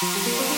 Wow, wow.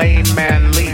lame man leap.